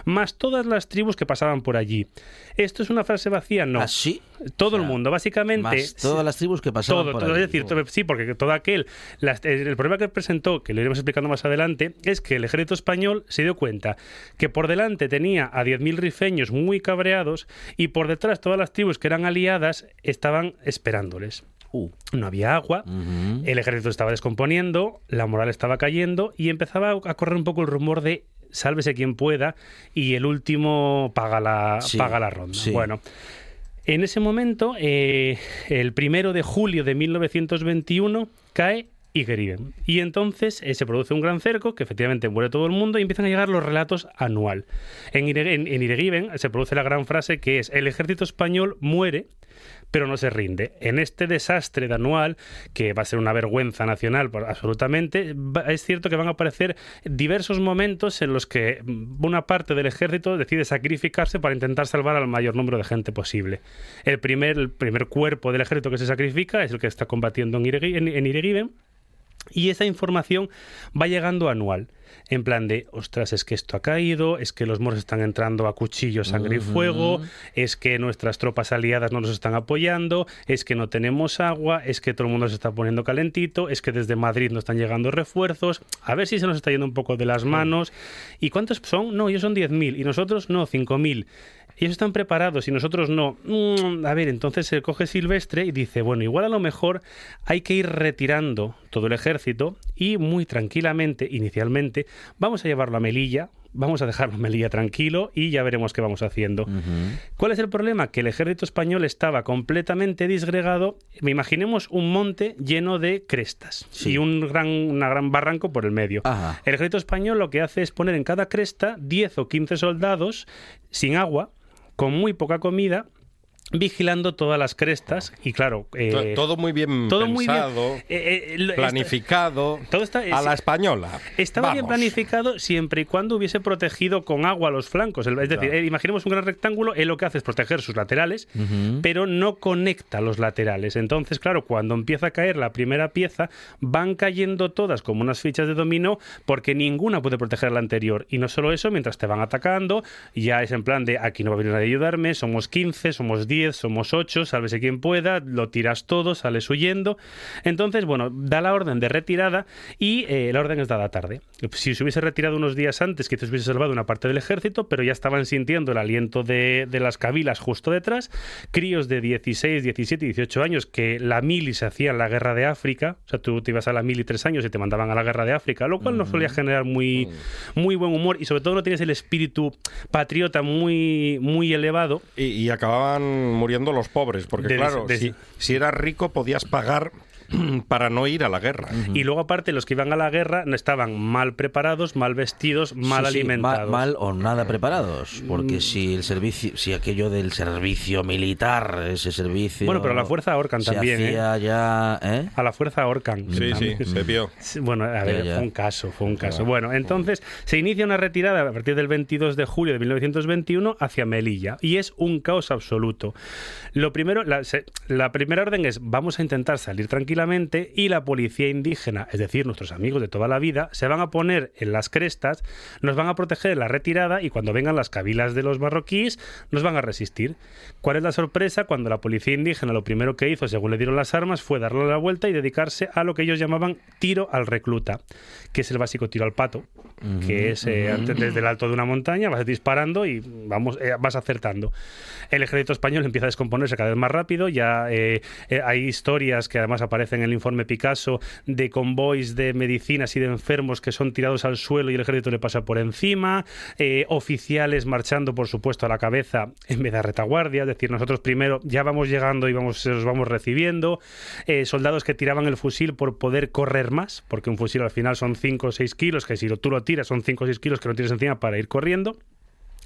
más todas las tribus que pasaban por allí. ¿Esto es una frase vacía? No. ¿Así? Todo el mundo, básicamente. Más todas las tribus que pasaban Todo, por todo, allí. es decir, todo- sí, porque todo aquel. las- el, problema que presentó, que lo iremos explicando más adelante, es que el ejército español se dio cuenta que por delante tenía a 10.000 rifeños muy cabreados y por detrás todas las tribus que eran aliadas estaban esperándoles. Uh. No había agua, el ejército estaba descomponiendo, la moral estaba cayendo y empezaba a correr un poco el rumor de sálvese quien pueda y el último paga la, Sí, paga la ronda. sí. Bueno, en ese momento, eh, el primero de julio de 1921, cae Igeriben. Y entonces eh, se produce un gran cerco que efectivamente muere todo el mundo y empiezan a llegar los relatos anual. En, en, se produce la gran frase que es el ejército español muere pero no se rinde. En este desastre de anual, que va a ser una vergüenza nacional absolutamente, es cierto que van a aparecer diversos momentos en los que una parte del ejército decide sacrificarse para intentar salvar al mayor número de gente posible. El primer, primer cuerpo del ejército que se sacrifica es el que está combatiendo en, Iregui- en, y esa información va llegando anual. En plan de, ostras, es que esto ha caído, es que los moros están entrando a cuchillo, sangre y fuego, es que nuestras tropas aliadas no nos están apoyando, es que no tenemos agua, es que todo el mundo se está poniendo calentito, es que desde Madrid no están llegando refuerzos, a ver si se nos está yendo un poco de las manos. ¿Y cuántos son? No, ellos son 10.000 y nosotros no, 5.000. Ellos están preparados y nosotros no. Mm, a ver, entonces se coge Silvestre y dice, bueno, igual a lo mejor hay que ir retirando todo el ejército y muy tranquilamente, inicialmente, vamos a llevarlo a Melilla, vamos a dejarlo a Melilla tranquilo y ya veremos qué vamos haciendo. ¿Cuál es el problema? Que el ejército español estaba completamente disgregado. Imaginemos un monte lleno de crestas y un gran, una gran barranco por el medio. El ejército español lo que hace es poner en cada cresta 10 o 15 soldados sin agua, con muy poca comida, vigilando todas las crestas y claro eh, To- todo muy bien todo muy bien. pensado, Eh, eh, lo- planificado, todo está- a la española. Estaba bien planificado siempre y cuando hubiese protegido con agua los flancos. Es decir, eh, imaginemos un gran rectángulo, él lo que hace es proteger sus laterales, pero no conecta los laterales. Entonces, claro, cuando empieza a caer la primera pieza, van cayendo todas como unas fichas de dominó porque ninguna puede proteger a la anterior. Y no solo eso, mientras te van atacando, ya es en plan de aquí no va a venir nadie a ayudarme, somos 15, somos 10, somos 8, sálvese quien pueda, lo tiras todo, sales huyendo. Entonces, bueno, da la orden de retirada y eh, la orden es dada tarde. Si se hubiese retirado unos días antes, quizás hubiese salvado una parte del ejército, pero ya estaban sintiendo el aliento de, de las cabilas justo detrás. Críos de 16, 17, 18 años que la mili se hacía en la guerra de África. O sea, tú te ibas a la mili tres años y te mandaban a la guerra de África, lo cual no solía generar muy, muy buen humor y sobre todo no tienes el espíritu patriota muy, muy elevado. Y, y acababan muriendo los pobres, porque De- claro, de- si, si eras rico podías pagar para no ir a la guerra. Y luego, aparte, los que iban a la guerra no estaban mal preparados, mal vestidos, mal Sí, sí, alimentados. mal, mal o nada preparados, porque Mm. si el servicio, si aquello del servicio militar, ese servicio. Bueno, pero a la fuerza ahorcan también, ¿eh? hacía ya, ¿eh? A la fuerza ahorcan. Sí, sí, se vio. Bueno, a ver, ya. fue un caso, fue un caso. Bueno, entonces se inicia una retirada a partir del 22 de julio de 1921 hacia Melilla y es un caos absoluto. Lo primero, la, se- la primera orden es vamos a intentar salir tranquilamente y la policía indígena, es decir, nuestros amigos de toda la vida, se van a poner en las crestas, nos van a proteger en la retirada y cuando vengan las cabilas de los marroquíes nos van a resistir. ¿Cuál es la sorpresa? Cuando la policía indígena lo primero que hizo, según le dieron las armas, fue darle la vuelta y dedicarse a lo que ellos llamaban tiro al recluta, que es el básico tiro al pato, que es eh, antes- desde el alto de una montaña, vas disparando y vamos, eh, vas acertando. El ejército español empieza a descomponerse cada vez más rápido, ya eh, hay historias que además aparecen en el informe Picasso de convoys de medicinas y de enfermos que son tirados al suelo y el ejército le pasa por encima, eh, oficiales marchando por supuesto a la cabeza en vez de retaguardia, es decir, nosotros primero ya vamos llegando y vamos, los vamos recibiendo, eh, soldados que tiraban el fusil por poder correr más, porque un fusil al final son 5 o 6 kilos, que si lo- tú lo tiras son 5 o 6 kilos que no tienes encima para ir corriendo.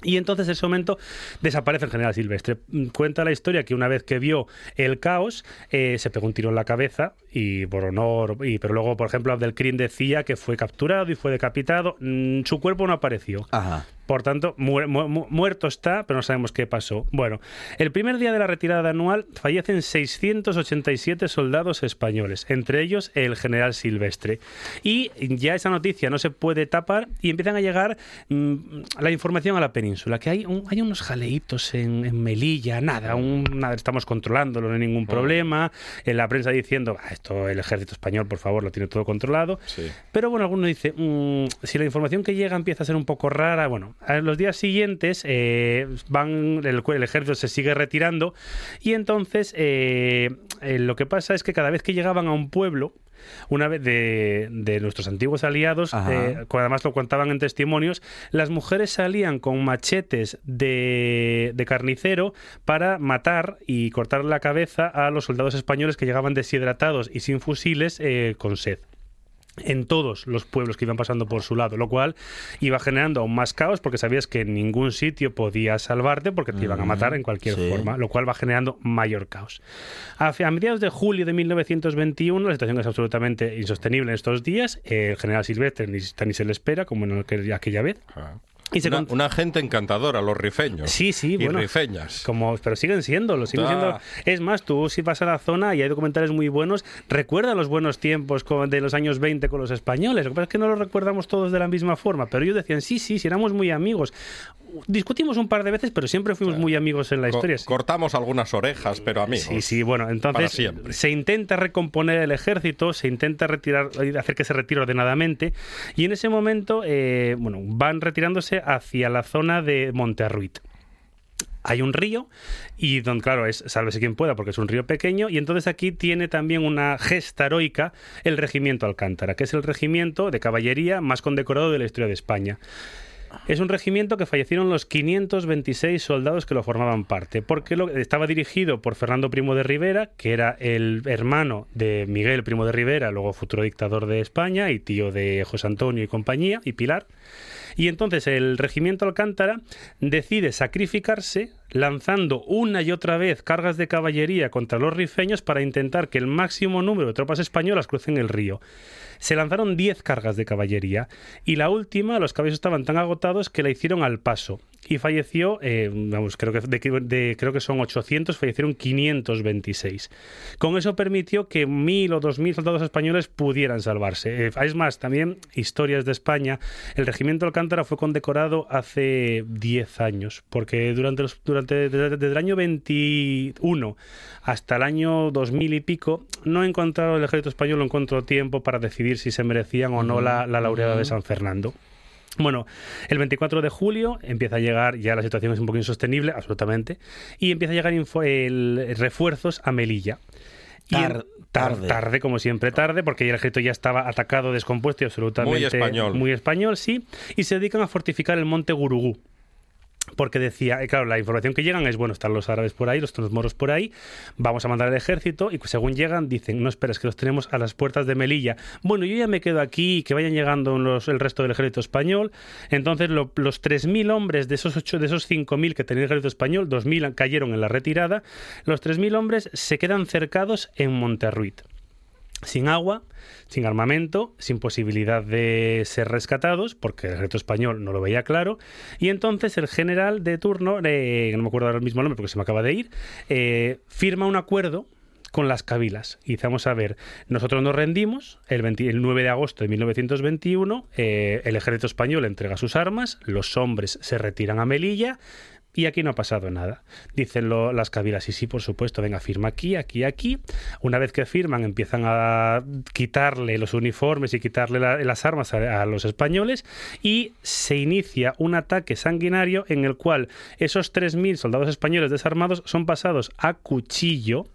Y entonces en ese momento desaparece el general Silvestre. Cuenta la historia que una vez que vio el caos, eh, se pegó un tiro en la cabeza y por honor, y, pero luego, por ejemplo, Abdelkrim decía que fue capturado y fue decapitado. Mm, Su cuerpo no apareció. Ajá. Por tanto, mu- mu- mu- muerto está, pero no sabemos qué pasó. Bueno, el primer día de la retirada anual fallecen 687 soldados españoles, entre ellos el general Silvestre. Y ya esa noticia no se puede tapar y empiezan a llegar mm, la información a la península, que hay, un- hay unos jaleitos en, en Melilla, nada, un- nada, estamos controlándolo, no hay ningún problema. En la prensa diciendo, "Ah, esto el ejército español, por favor, lo tiene todo controlado. Pero bueno, alguno dice, "Mm, si la información que llega empieza a ser un poco rara, bueno, los días siguientes eh, van el, el ejército se sigue retirando y entonces eh, eh, lo que pasa es que cada vez que llegaban a un pueblo, una vez de, de nuestros antiguos aliados, eh, además lo contaban en testimonios, las mujeres salían con machetes de, de carnicero para matar y cortar la cabeza a los soldados españoles que llegaban deshidratados y sin fusiles eh, con sed en todos los pueblos que iban pasando por su lado, lo cual iba generando aún más caos porque sabías que en ningún sitio podías salvarte porque te iban a matar en cualquier sí. forma, lo cual va generando mayor caos. A, mediados de julio de 1921 la situación es absolutamente insostenible en estos días, el general Silvestre ni, ni se le espera como en aquel- aquella vez. Y se Una, con- una gente encantadora, los rifeños. Sí, sí, y bueno. rifeñas. Como, pero siguen siendo, lo siguen Ah. siendo. Es más, tú si vas a la zona y hay documentales muy buenos, recuerda los buenos tiempos con- de los años 20 con los españoles. Lo que pasa es que no los recordamos todos de la misma forma, pero ellos decían, sí, sí, sí, éramos muy amigos. Discutimos un par de veces, pero siempre fuimos muy amigos en la Co- historia. cortamos algunas orejas, pero amigos. Sí, sí, bueno, entonces se intenta recomponer el ejército, se intenta retirar, hacer que se retire ordenadamente, y en ese momento, eh, bueno, van retirándose hacia la zona de Monterruit. Hay un río y donde, claro, es sálvese quien pueda porque es un río pequeño y entonces aquí tiene también una gesta heroica el regimiento Alcántara, que es el regimiento de caballería más condecorado de la historia de España. Es un regimiento que fallecieron los 526 soldados que lo formaban parte, porque estaba dirigido por Fernando Primo de Rivera, que era el hermano de Miguel Primo de Rivera, luego futuro dictador de España y tío de José Antonio y compañía, y Pilar. Y entonces el regimiento Alcántara decide sacrificarse lanzando una y otra vez cargas de caballería contra los rifeños para intentar que el máximo número de tropas españolas crucen el río. Se lanzaron 10 cargas de caballería y la última, los caballos estaban tan agotados que la hicieron al paso y falleció, eh, vamos, creo que, de, de- creo que son 800, fallecieron 526. Con eso permitió que mil o dos mil soldados españoles pudieran salvarse. Eh, es más, también historias de España, el regimiento Alcántara fue condecorado hace 10 años, porque durante, los, durante desde, desde el año 21 hasta el año 2000 y pico, no encontraron el ejército español, no encontró tiempo para decidir si se merecían o no la, la laureada de San Fernando. Bueno, el 24 de julio empieza a llegar, ya la situación es un poco insostenible, absolutamente, y empieza a llegar info- el- refuerzos a Melilla. Tar- tar- tarde. tarde, como siempre, tarde, porque ya el ejército ya estaba atacado, descompuesto y absolutamente Muy español. muy español, sí, y se dedican a fortificar el monte Gurugú. Porque decía, eh, claro, la información que llegan es, bueno, están los árabes por ahí, los moros por ahí, vamos a mandar el ejército y según llegan dicen, no esperes que los tenemos a las puertas de Melilla. Bueno, yo ya me quedo aquí que vayan llegando el resto del ejército español. Entonces los 3.000 hombres de esos, 8, de esos 5.000 que tenía el ejército español, 2.000 cayeron en la retirada, los 3.000 hombres se quedan cercados en Monterruit sin agua, sin armamento, sin posibilidad de ser rescatados, porque el ejército español no lo veía claro, y entonces el general de turno, eh, no me acuerdo ahora mismo nombre porque se me acaba de ir, eh, firma un acuerdo con las cabilas. Y vamos a ver, nosotros nos rendimos el, el 9 de agosto de 1921, eh, el ejército español entrega sus armas, los hombres se retiran a Melilla, y aquí no ha pasado nada. Dicen las cabilas, y sí, por supuesto, venga, firma aquí, aquí, aquí. Una vez que firman, empiezan a quitarle los uniformes y quitarle las armas a, los españoles y se inicia un ataque sanguinario en el cual esos 3.000 soldados españoles desarmados son pasados a cuchillo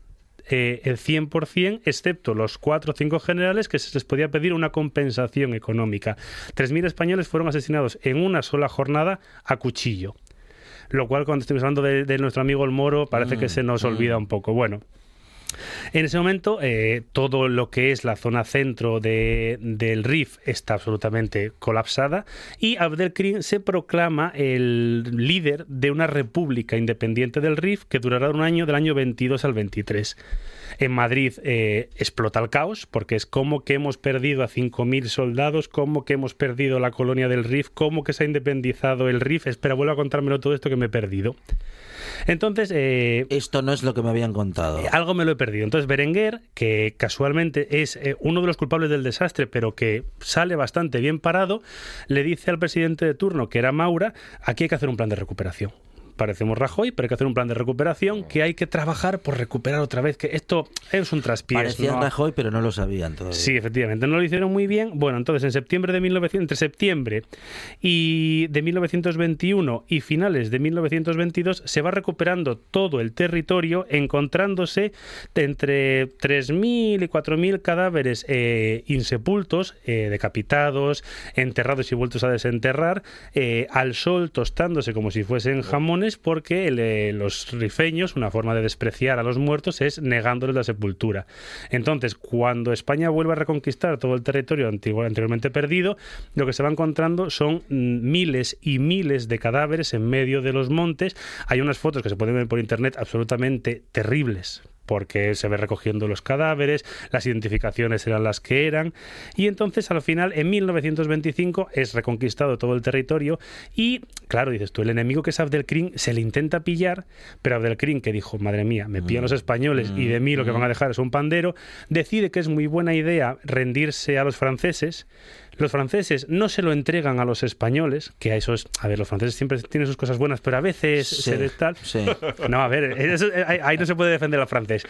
eh, el 100%, excepto los cuatro o cinco generales que se les podía pedir una compensación económica. 3.000 españoles fueron asesinados en una sola jornada a cuchillo lo cual cuando estamos hablando de, nuestro amigo el Moro parece que mm, se nos olvida mm. un poco. Bueno, en ese momento, eh, todo lo que es la zona centro del RIF está absolutamente colapsada y Abdelkrim se proclama el líder de una república independiente del RIF que durará un año del año 22 al 23. En Madrid eh, explota el caos porque es como que hemos perdido a 5.000 soldados, como que hemos perdido la colonia del RIF, como que se ha independizado el RIF. Espera, vuelvo a contármelo todo esto que me he perdido. Entonces... Eh, Esto no es lo que me habían contado. Eh, algo me lo he perdido. Entonces Berenguer, que casualmente es uno de los culpables del desastre, pero que sale bastante bien parado, le dice al presidente de turno, que era Maura, aquí hay que hacer un plan de recuperación parecemos Rajoy, pero hay que hacer un plan de recuperación, que hay que trabajar por recuperar otra vez, que esto es un traspiés. Parecían Rajoy, pero no lo sabían todavía. Sí, efectivamente, no lo hicieron muy bien. Bueno, entonces en septiembre de 1900, entre septiembre y de 1921 y finales de 1922 se va recuperando todo el territorio, encontrándose entre 3.000 y 4.000 cadáveres eh, insepultos, eh, decapitados, enterrados y vueltos a desenterrar, eh, al sol tostándose como si fuesen jamones porque los rifeños, una forma de despreciar a los muertos es negándoles la sepultura. Entonces, cuando España vuelve a reconquistar todo el territorio anteriormente perdido, lo que se va encontrando son miles y miles de cadáveres en medio de los montes. Hay unas fotos que se pueden ver por internet absolutamente terribles porque se ve recogiendo los cadáveres, las identificaciones eran las que eran, y entonces al final, en 1925, es reconquistado todo el territorio y, claro, dices tú, el enemigo que es Abdelkrim se le intenta pillar, pero Abdelkrim, que dijo, madre mía, me pillan los españoles y de mí lo que van a dejar es un pandero, decide que es muy buena idea rendirse a los franceses, los franceses no se lo entregan a los españoles, que a esos, a ver, los franceses siempre tienen sus cosas buenas, pero a veces se de tal. No, a ver, ahí no se puede defender al francés.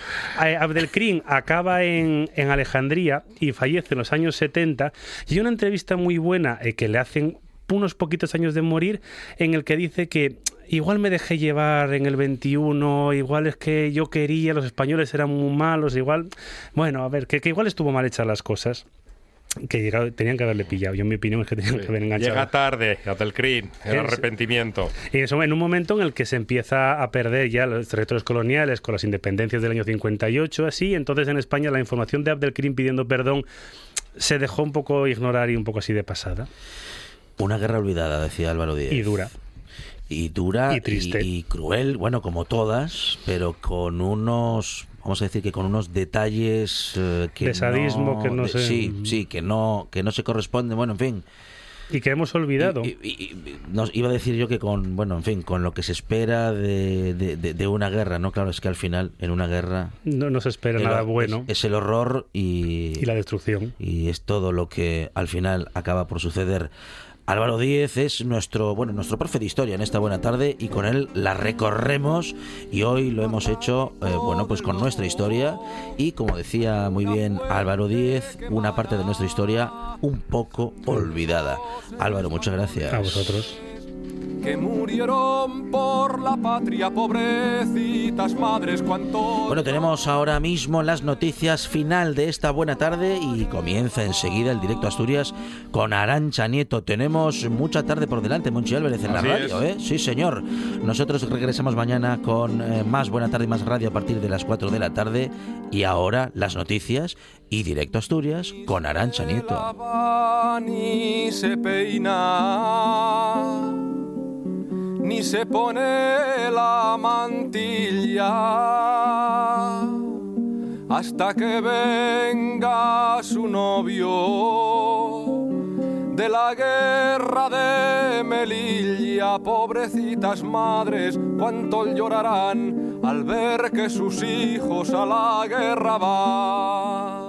Eh, Abdelkrim acaba en, en, Alejandría y fallece en los años 70 y hay una entrevista muy buena eh, que le hacen unos poquitos años de morir en el que dice que igual me dejé llevar en el 21, igual es que yo quería, los españoles eran muy malos, igual, bueno, a ver, que, que igual estuvo mal hechas las cosas que tenían que haberle pillado. Yo, en mi opinión, es que tenían que haber enganchado. Llega tarde, Abdelkrim, el arrepentimiento. Y eso en un momento en el que se empieza a perder ya los territorios coloniales con las independencias del año 58, así. Entonces, en España, la información de Abdelkrim pidiendo perdón se dejó un poco ignorar y un poco así de pasada. Una guerra olvidada, decía Álvaro Díaz. Y dura y dura y, triste. y, cruel, bueno, como todas, pero con unos vamos a decir que con unos detalles eh, que de sadismo que no se... sí sí que no que no se corresponden bueno en fin. Y que hemos olvidado. Y, nos iba a decir yo que con bueno en fin con lo que se espera de, de, una guerra no claro es que al final en una guerra no, no se espera nada bueno. es, el horror y y la destrucción. y es todo lo que al final acaba por suceder Álvaro Díez es nuestro, bueno, nuestro profe de historia en esta buena tarde y con él la recorremos y hoy lo hemos hecho, eh, bueno, pues con nuestra historia y como decía muy bien Álvaro Díez, una parte de nuestra historia un poco olvidada. Álvaro, muchas gracias. A vosotros. Que murieron por la patria, pobrecitas madres, cuánto... Bueno, tenemos ahora mismo las noticias final de esta buena tarde y comienza enseguida el directo Asturias con Arancha Nieto. Tenemos mucha tarde por delante, Monchi Álvarez en la radio, ¿eh? Sí, señor. Nosotros regresamos mañana con eh, más buena tarde y más radio a partir de las 4 de la tarde y ahora las noticias y directo Asturias con Arancha Nieto. Ni se peina, ni se pone la mantilla hasta que venga su novio de la guerra de Melilla, pobrecitas madres, cuánto llorarán al ver que sus hijos a la guerra van.